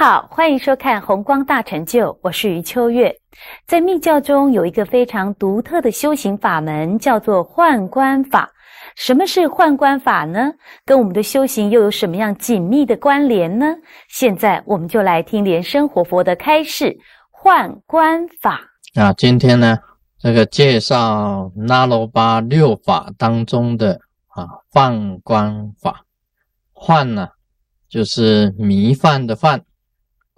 好，欢迎收看《红光大成就》，我是余秋月。在密教中有一个非常独特的修行法门，叫做幻观法。什么是幻观法呢？跟我们的修行又有什么样紧密的关联呢？现在我们就来听莲生活佛的开示幻观法啊。今天呢，这个介绍那罗巴六法当中的啊幻观法。幻呢，就是迷幻的幻。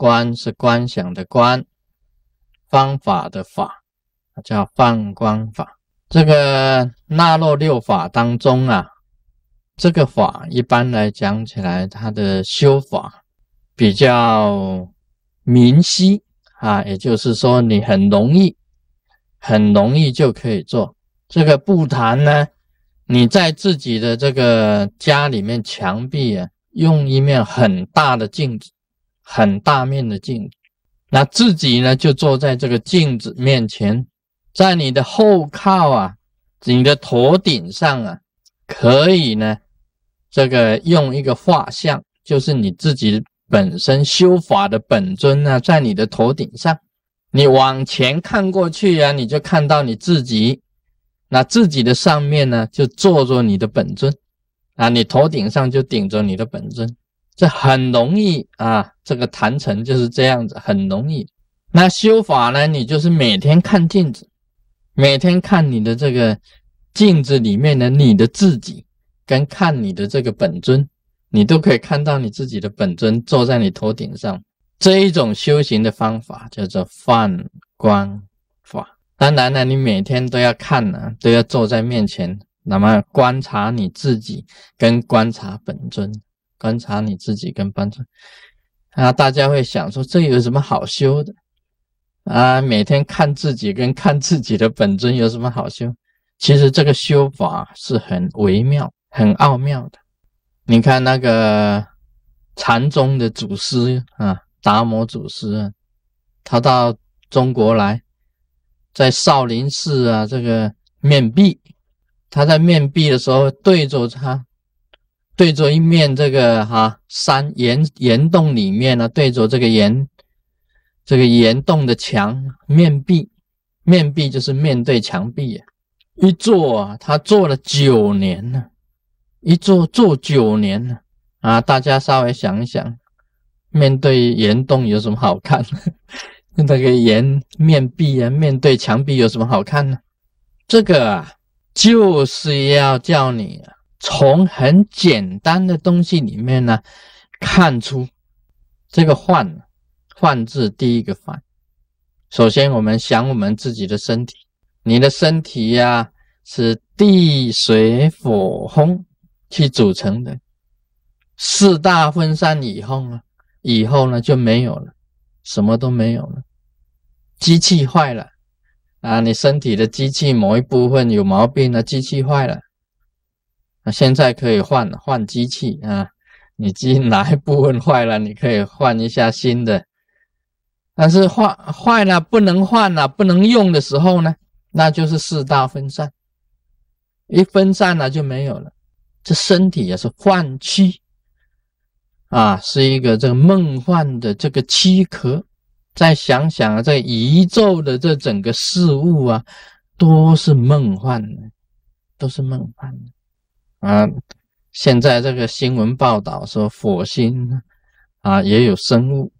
观是观想的观，方法的法，叫放光法。这个纳洛六法当中啊，这个法一般来讲起来，它的修法比较明晰啊，也就是说你很容易，很容易就可以做。这个不谈呢，你在自己的这个家里面墙壁啊，用一面很大的镜子。很大面的镜子，那自己呢就坐在这个镜子面前，在你的后靠啊，你的头顶上啊，可以呢，这个用一个画像，就是你自己本身修法的本尊呢，在你的头顶上，你往前看过去呀，你就看到你自己，那自己的上面呢就坐着你的本尊，啊，你头顶上就顶着你的本尊。这很容易啊，这个坛城就是这样子，很容易。那修法呢，你就是每天看镜子，每天看你的这个镜子里面的你的自己，跟看你的这个本尊，你都可以看到你自己的本尊坐在你头顶上。这一种修行的方法叫做放光法。当然了，你每天都要看呢，都要坐在面前，那么观察你自己，跟观察本尊。观察你自己跟帮助啊，大家会想说这有什么好修的啊？每天看自己跟看自己的本尊有什么好修？其实这个修法是很微妙、很奥妙的。你看那个禅宗的祖师啊，达摩祖师，他到中国来，在少林寺啊，这个面壁，他在面壁的时候对着他。对着一面这个哈山岩岩洞里面呢，对着这个岩这个岩洞的墙面壁，面壁就是面对墙壁啊。一坐啊，他坐了九年了，一坐坐九年了啊！大家稍微想一想，面对岩洞有什么好看？那个岩面壁啊，面对墙壁有什么好看呢？这个啊，就是要叫你啊。从很简单的东西里面呢，看出这个“幻”幻字第一个“幻”。首先，我们想我们自己的身体，你的身体呀是地、水、火、风去组成的，四大分散以后呢，以后呢就没有了，什么都没有了。机器坏了啊，你身体的机器某一部分有毛病了，机器坏了。那现在可以换换机器啊，你机哪一部分坏了，你可以换一下新的。但是坏坏了不能换了，不能用的时候呢，那就是四大分散，一分散了就没有了。这身体也是幻躯啊，是一个这个梦幻的这个躯壳。再想想啊，这宇宙的这整个事物啊，都是梦幻的，都是梦幻的。啊，现在这个新闻报道说火星啊也有生物，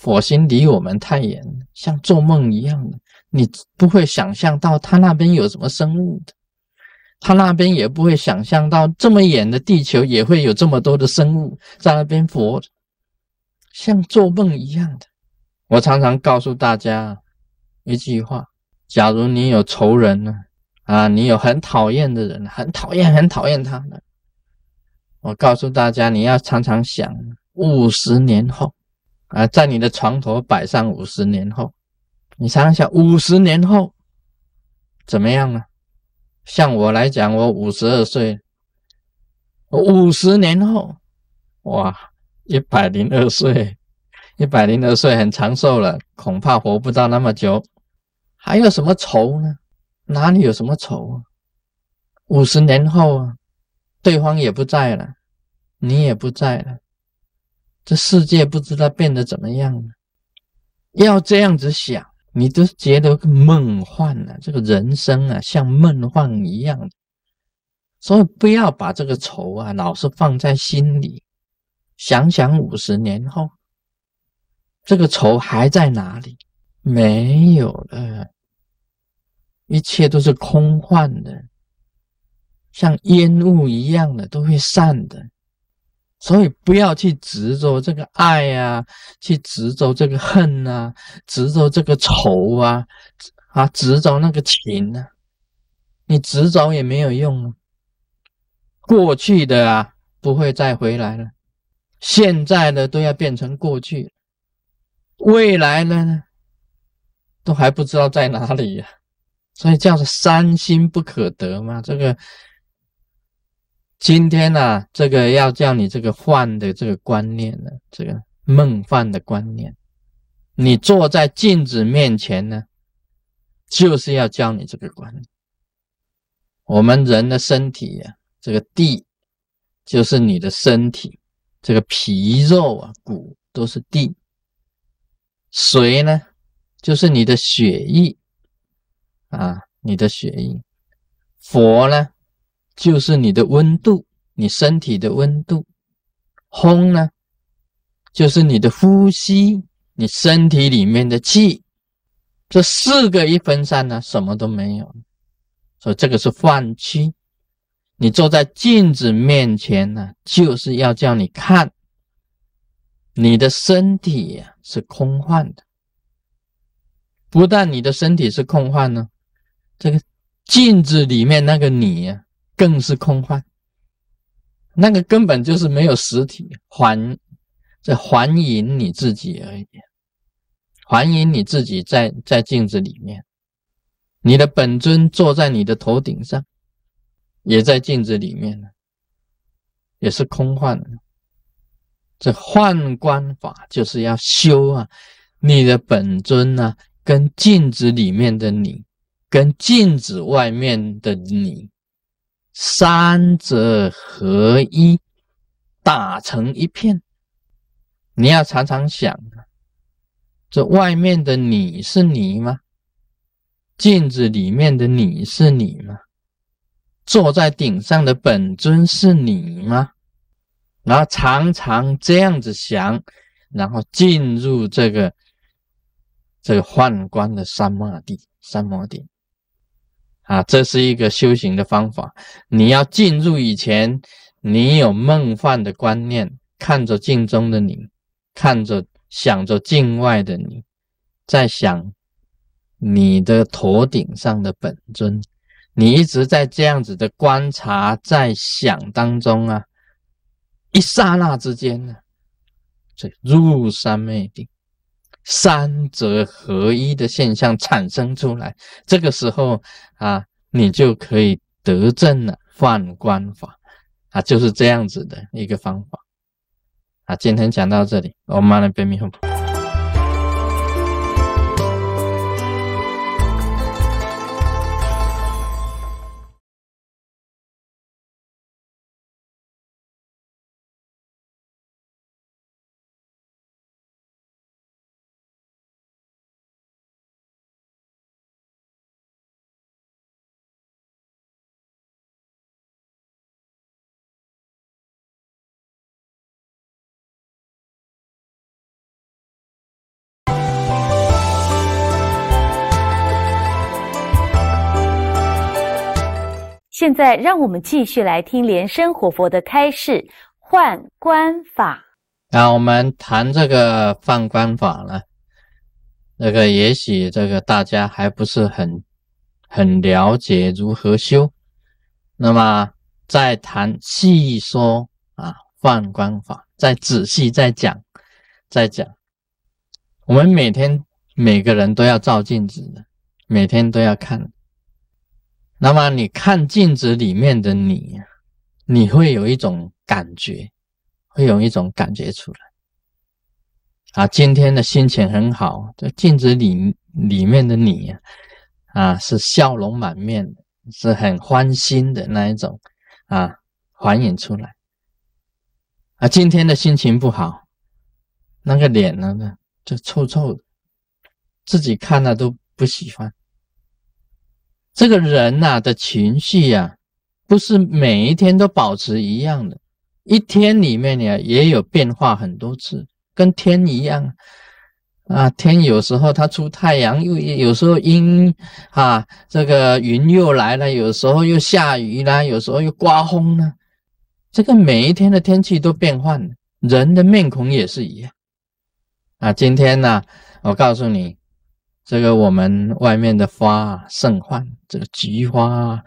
火星离我们太远，像做梦一样的，你不会想象到它那边有什么生物的，它那边也不会想象到这么远的地球也会有这么多的生物在那边活着，像做梦一样的。我常常告诉大家一句话：假如你有仇人呢？啊你有很讨厌的人，很讨厌，很讨厌他的。我告诉大家，你要常常想，五十年后，啊，在你的床头摆上五十年后，你常常想，五十年后怎么样呢？像我来讲，我五十二岁，五十年后，哇，一百零二岁，一百零二岁很长寿了，恐怕活不到那么久，还有什么仇呢？哪里有什么仇啊？五十年后啊，对方也不在了，你也不在了，这世界不知道变得怎么样了。要这样子想，你都觉得梦幻了。这个人生啊，像梦幻一样。所以不要把这个仇啊，老是放在心里。想想五十年后，这个仇还在哪里？没有了，一切都是空幻的，像烟雾一样的，都会散的。所以不要去执着这个爱呀，去执着这个恨呐，执着这个仇啊，啊，执着那个情啊？你执着也没有用啊。过去的啊，不会再回来了；现在的都要变成过去，未来的呢，都还不知道在哪里呀。所以叫做三心不可得嘛，这个。今天呢，这个要叫你这个幻的这个观念呢，这个梦幻的观念，你坐在镜子面前呢，就是要教你这个观念。我们人的身体呀，这个地就是你的身体，这个皮肉啊、骨都是地。水呢，就是你的血液啊，你的血液。佛呢？就是你的温度，你身体的温度。空呢，就是你的呼吸，你身体里面的气。这四个一分散呢，什么都没有。所以这个是幻区。你坐在镜子面前呢，就是要叫你看，你的身体呀是空幻的。不但你的身体是空幻呢，这个镜子里面那个你呀。更是空幻，那个根本就是没有实体，还在还引你自己而已，还引你自己在在镜子里面，你的本尊坐在你的头顶上，也在镜子里面呢，也是空幻的。这幻观法就是要修啊，你的本尊呢，跟镜子里面的你，跟镜子外面的你。三者合一，打成一片。你要常常想这外面的你是你吗？镜子里面的你是你吗？坐在顶上的本尊是你吗？然后常常这样子想，然后进入这个这个幻观的三摩地，三摩地。啊，这是一个修行的方法。你要进入以前，你有梦幻的观念，看着镜中的你，看着想着镜外的你，在想你的头顶上的本尊，你一直在这样子的观察，在想当中啊，一刹那之间呢，这入三昧定。三者合一的现象产生出来，这个时候啊，你就可以得证了换观法啊，就是这样子的一个方法啊。今天讲到这里，我们来别迷糊。现在让我们继续来听莲生活佛的开示换观法。那我们谈这个幻观法呢，那个也许这个大家还不是很很了解如何修。那么再谈细说啊，幻观法，再仔细再讲，再讲。我们每天每个人都要照镜子的，每天都要看。那么你看镜子里面的你，你会有一种感觉，会有一种感觉出来。啊，今天的心情很好，这镜子里里面的你，啊，是笑容满面的，是很欢心的那一种，啊，还原出来。啊，今天的心情不好，那个脸呢呢就臭臭的，自己看了都不喜欢。这个人呐的情绪呀，不是每一天都保持一样的，一天里面呢也有变化很多次，跟天一样。啊，天有时候它出太阳，又有时候阴啊，这个云又来了，有时候又下雨啦，有时候又刮风呢。这个每一天的天气都变换，人的面孔也是一样。啊，今天呢，我告诉你，这个我们外面的花盛放，这个菊花、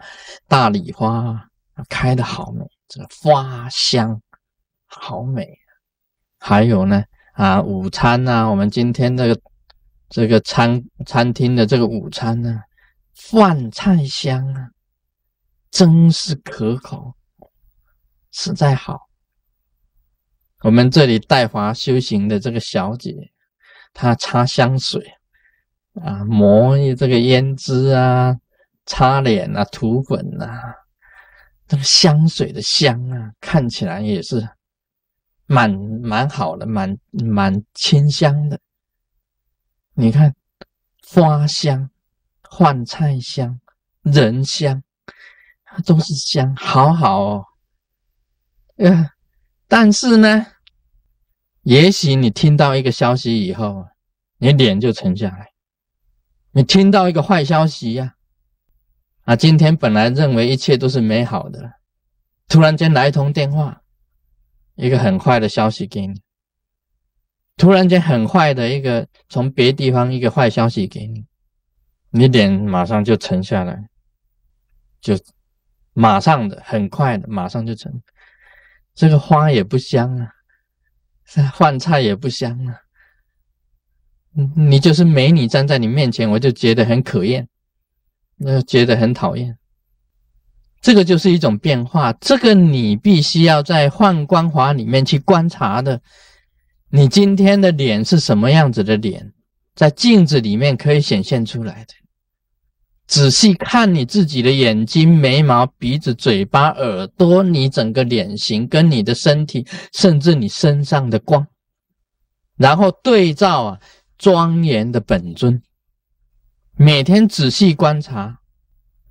大礼花开的好美，这个花香好美。还有呢。啊，午餐呐，我们今天这个这个餐餐厅的这个午餐呢，饭菜香啊，真是可口，实在好。我们这里带华修行的这个小姐，她擦香水啊，抹这个胭脂啊，擦脸啊，涂粉啊，这个香水的香啊，看起来也是。蛮蛮好的，蛮蛮清香的。你看，花香、饭菜香、人香，都是香，好好哦。呃，但是呢，也许你听到一个消息以后，你脸就沉下来。你听到一个坏消息呀，啊，今天本来认为一切都是美好的，突然间来一通电话。一个很坏的消息给你，突然间很坏的一个从别地方一个坏消息给你，你脸马上就沉下来，就马上的很快的马上就沉。这个花也不香啊，饭菜也不香啊，你就是美女站在你面前，我就觉得很可厌，那觉得很讨厌。这个就是一种变化，这个你必须要在幻光华里面去观察的。你今天的脸是什么样子的脸，在镜子里面可以显现出来的。仔细看你自己的眼睛、眉毛、鼻子、嘴巴、耳朵，你整个脸型跟你的身体，甚至你身上的光，然后对照啊庄严的本尊，每天仔细观察。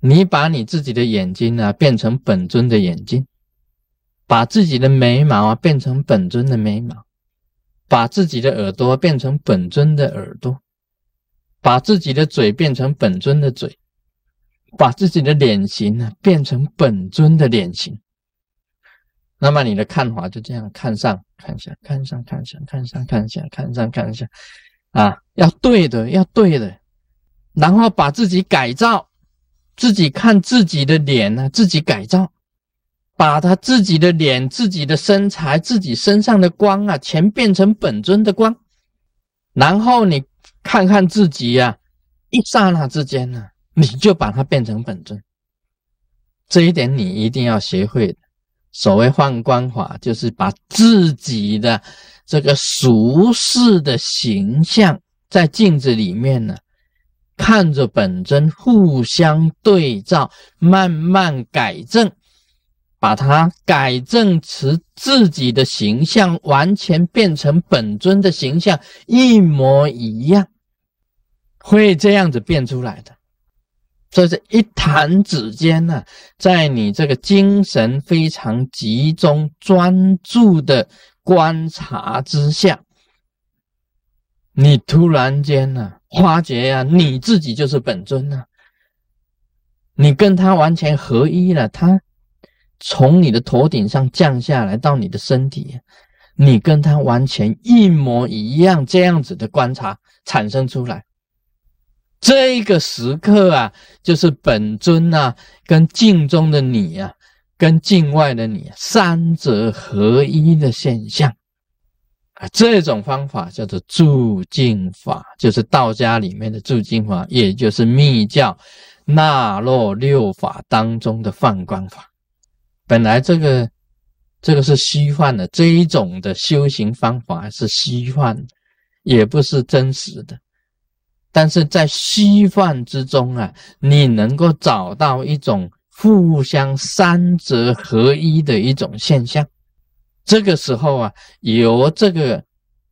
你把你自己的眼睛啊变成本尊的眼睛，把自己的眉毛啊变成本尊的眉毛，把自己的耳朵变成本尊的耳朵，把自己的嘴变成本尊的嘴，把自己的脸型呢变成本尊的脸型。那么你的看法就这样看上看下，看上看下，看上看下，看上看下，啊，要对的，要对的，然后把自己改造。自己看自己的脸呢，自己改造，把他自己的脸、自己的身材、自己身上的光啊，全变成本尊的光。然后你看看自己呀，一刹那之间呢，你就把它变成本尊。这一点你一定要学会的。所谓换光法，就是把自己的这个俗世的形象在镜子里面呢。看着本尊互相对照，慢慢改正，把它改正成自己的形象，完全变成本尊的形象，一模一样，会这样子变出来的。这是一弹指间呢，在你这个精神非常集中、专注的观察之下，你突然间呢。花觉呀，你自己就是本尊呐，你跟他完全合一了。他从你的头顶上降下来到你的身体，你跟他完全一模一样。这样子的观察产生出来，这个时刻啊，就是本尊呐，跟镜中的你呀，跟境外的你三者合一的现象。啊，这种方法叫做助境法，就是道家里面的助境法，也就是密教纳洛六法当中的放光法。本来这个这个是虚幻的，这一种的修行方法是虚幻，也不是真实的。但是在虚幻之中啊，你能够找到一种互相三者合一的一种现象。这个时候啊，由这个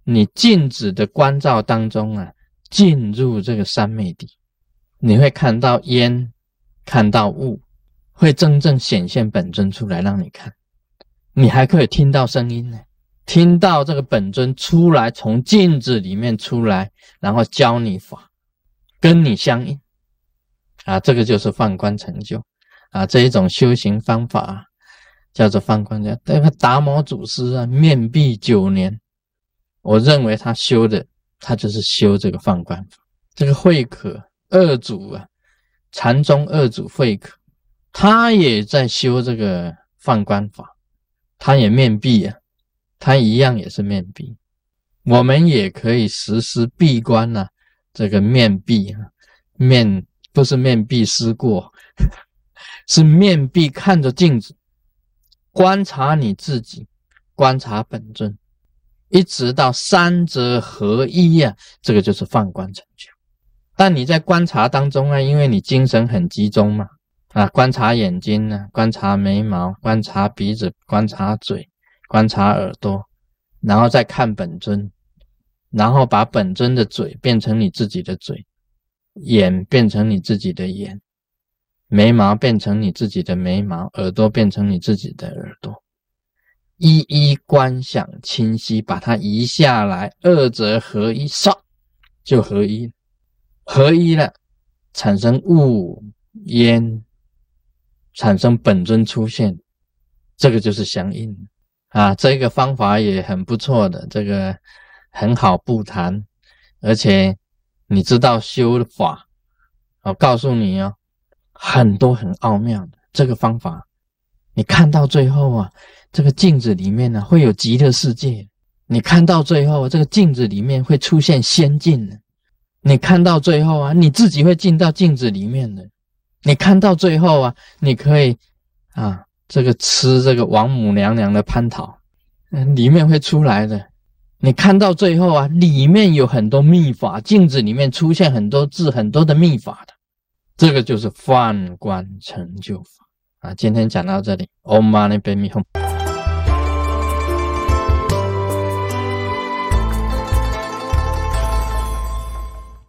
你镜子的观照当中啊，进入这个三昧地，你会看到烟，看到雾，会真正显现本尊出来让你看。你还可以听到声音呢，听到这个本尊出来，从镜子里面出来，然后教你法，跟你相应。啊，这个就是放观成就啊，这一种修行方法叫做放观叫那个达摩祖师啊，面壁九年。我认为他修的，他就是修这个放观法。这个慧可二祖啊，禅宗二祖慧可，他也在修这个放观法，他也面壁啊，他一样也是面壁。我们也可以实施闭关呐，这个面壁啊，面不是面壁思过，是面壁看着镜子，观察你自己，观察本尊。一直到三者合一呀，这个就是放观成就。但你在观察当中啊，因为你精神很集中嘛，啊，观察眼睛呢，观察眉毛，观察鼻子，观察嘴，观察耳朵，然后再看本尊，然后把本尊的嘴变成你自己的嘴，眼变成你自己的眼，眉毛变成你自己的眉毛，耳朵变成你自己的耳朵。一一观想清晰，把它移下来，二者合一，唰就合一，合一了，产生雾烟，产生本尊出现，这个就是相应啊。这个方法也很不错的，这个很好不谈，而且你知道修法，我告诉你哦，很多很奥妙的这个方法，你看到最后啊。这个镜子里面呢，会有极乐世界。你看到最后，这个镜子里面会出现仙境的。你看到最后啊，你自己会进到镜子里面的。你看到最后啊，你可以啊，这个吃这个王母娘娘的蟠桃，嗯，里面会出来的。你看到最后啊，里面有很多秘法，镜子里面出现很多字，很多的秘法的。这个就是放观成就法啊。今天讲到这里，Om Mani Padme Hum。